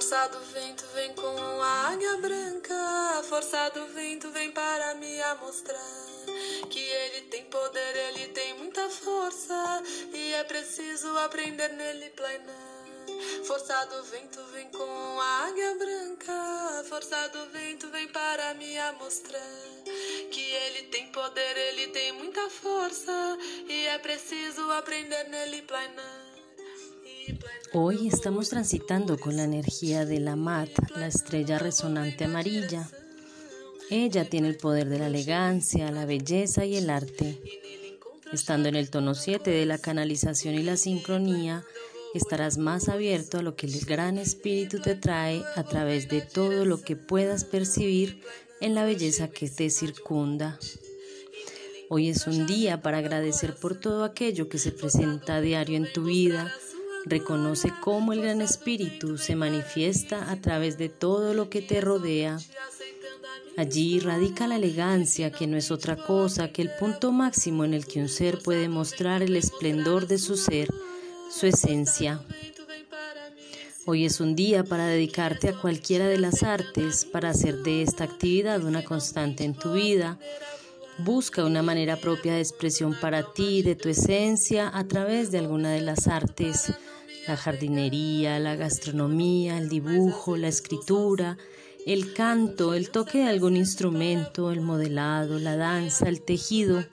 Forçado vento vem com a águia branca, forçado vento vem para me mostrar que ele tem poder, ele tem muita força. E é preciso aprender nele planar. Forçado vento vem com a águia branca, forçado vento vem para me mostrar que ele tem poder, ele tem muita força. E é preciso aprender nele planar. Hoy estamos transitando con la energía de la Mat, la estrella resonante amarilla. Ella tiene el poder de la elegancia, la belleza y el arte. Estando en el tono 7 de la canalización y la sincronía, estarás más abierto a lo que el Gran Espíritu te trae a través de todo lo que puedas percibir en la belleza que te circunda. Hoy es un día para agradecer por todo aquello que se presenta a diario en tu vida, Reconoce cómo el Gran Espíritu se manifiesta a través de todo lo que te rodea. Allí radica la elegancia, que no es otra cosa que el punto máximo en el que un ser puede mostrar el esplendor de su ser, su esencia. Hoy es un día para dedicarte a cualquiera de las artes, para hacer de esta actividad una constante en tu vida. Busca una manera propia de expresión para ti, de tu esencia, a través de alguna de las artes la jardinería, la gastronomía, el dibujo, la escritura, el canto, el toque de algún instrumento, el modelado, la danza, el tejido.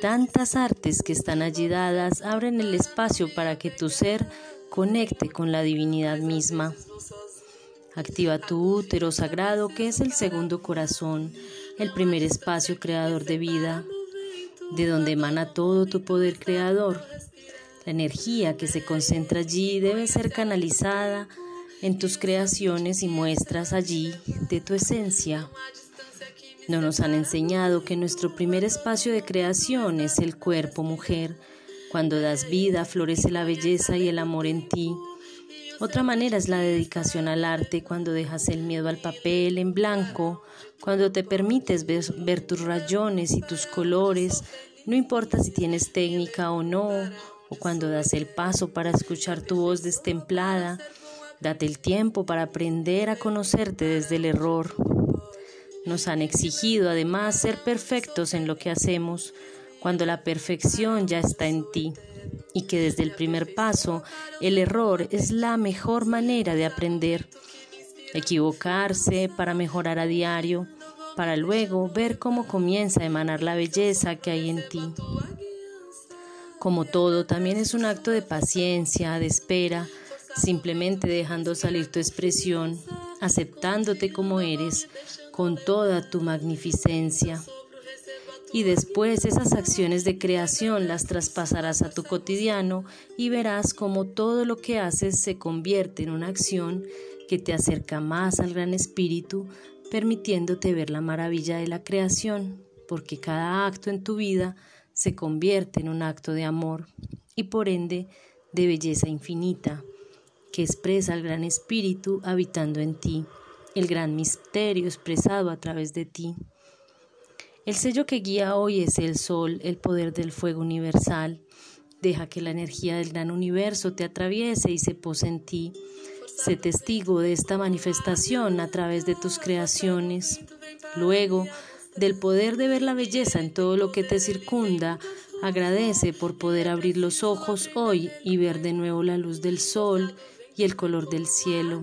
Tantas artes que están allí dadas abren el espacio para que tu ser conecte con la divinidad misma. Activa tu útero sagrado que es el segundo corazón, el primer espacio creador de vida, de donde emana todo tu poder creador. La energía que se concentra allí debe ser canalizada en tus creaciones y muestras allí de tu esencia. No nos han enseñado que nuestro primer espacio de creación es el cuerpo mujer. Cuando das vida, florece la belleza y el amor en ti. Otra manera es la dedicación al arte, cuando dejas el miedo al papel en blanco, cuando te permites ver, tus rayones y tus colores, no importa si tienes técnica o no, o cuando das el paso para escuchar tu voz destemplada, date el tiempo para aprender a conocerte desde el error. Nos han exigido además ser perfectos en lo que hacemos, cuando la perfección ya está en ti, y que desde el primer paso el error es la mejor manera de aprender. Equivocarse para mejorar a diario, para luego ver cómo comienza a emanar la belleza que hay en ti. Como todo, también es un acto de paciencia, de espera, simplemente dejando salir tu expresión, aceptándote como eres, con toda tu magnificencia. Y después esas acciones de creación las traspasarás a tu cotidiano y verás como todo lo que haces se convierte en una acción que te acerca más al gran espíritu, permitiéndote ver la maravilla de la creación, porque cada acto en tu vida se convierte en un acto de amor y por ende de belleza infinita que expresa el gran espíritu habitando en ti, el gran misterio expresado a través de ti. El sello que guía hoy es el sol, el poder del fuego universal. Deja que la energía del gran universo te atraviese y se pose en ti. Sé testigo de esta manifestación a través de tus creaciones. Luego, del poder de ver la belleza en todo lo que te circunda, agradece por poder abrir los ojos hoy y ver de nuevo la luz del sol y el color del cielo.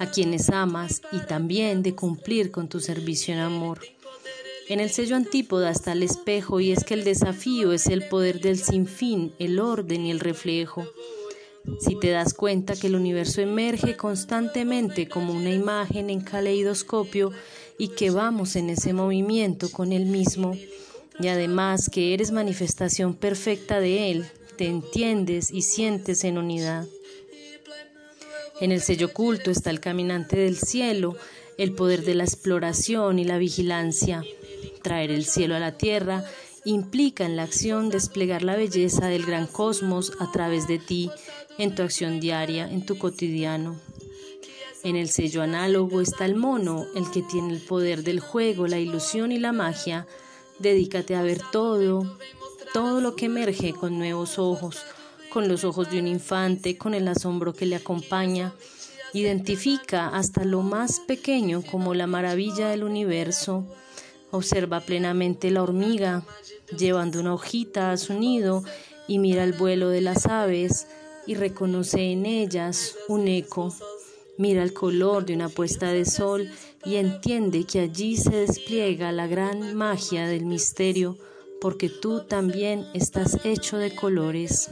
A quienes amas y también de cumplir con tu servicio en amor. En el sello antípoda está el espejo y es que el desafío es el poder del sinfín, el orden y el reflejo. Si te das cuenta que el universo emerge constantemente como una imagen en caleidoscopio, y que vamos en ese movimiento con Él mismo y además que eres manifestación perfecta de Él, te entiendes y sientes en unidad. En el sello oculto está el caminante del cielo, el poder de la exploración y la vigilancia. Traer el cielo a la tierra implica en la acción desplegar la belleza del gran cosmos a través de ti, en tu acción diaria, en tu cotidiano. En el sello análogo está el mono, el que tiene el poder del juego, la ilusión y la magia. Dedícate a ver todo, todo lo que emerge con nuevos ojos, con los ojos de un infante, con el asombro que le acompaña. Identifica hasta lo más pequeño como la maravilla del universo. Observa plenamente la hormiga, llevando una hojita a su nido y mira el vuelo de las aves y reconoce en ellas un eco. Mira el color de una puesta de sol y entiende que allí se despliega la gran magia del misterio, porque tú también estás hecho de colores.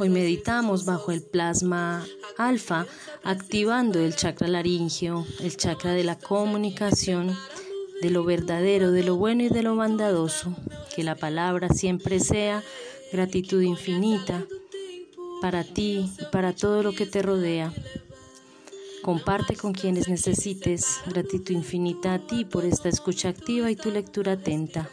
Hoy meditamos bajo el plasma alfa, activando el chakra laringeo, el chakra de la comunicación, de lo verdadero, de lo bueno y de lo bondadoso. Que la palabra siempre sea gratitud infinita para ti y para todo lo que te rodea. Comparte con quienes necesites. Gratitud infinita a ti por esta escucha activa y tu lectura atenta.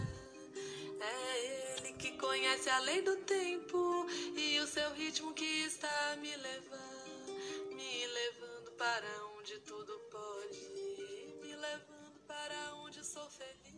para onde tudo pode, me levando para onde sou feliz.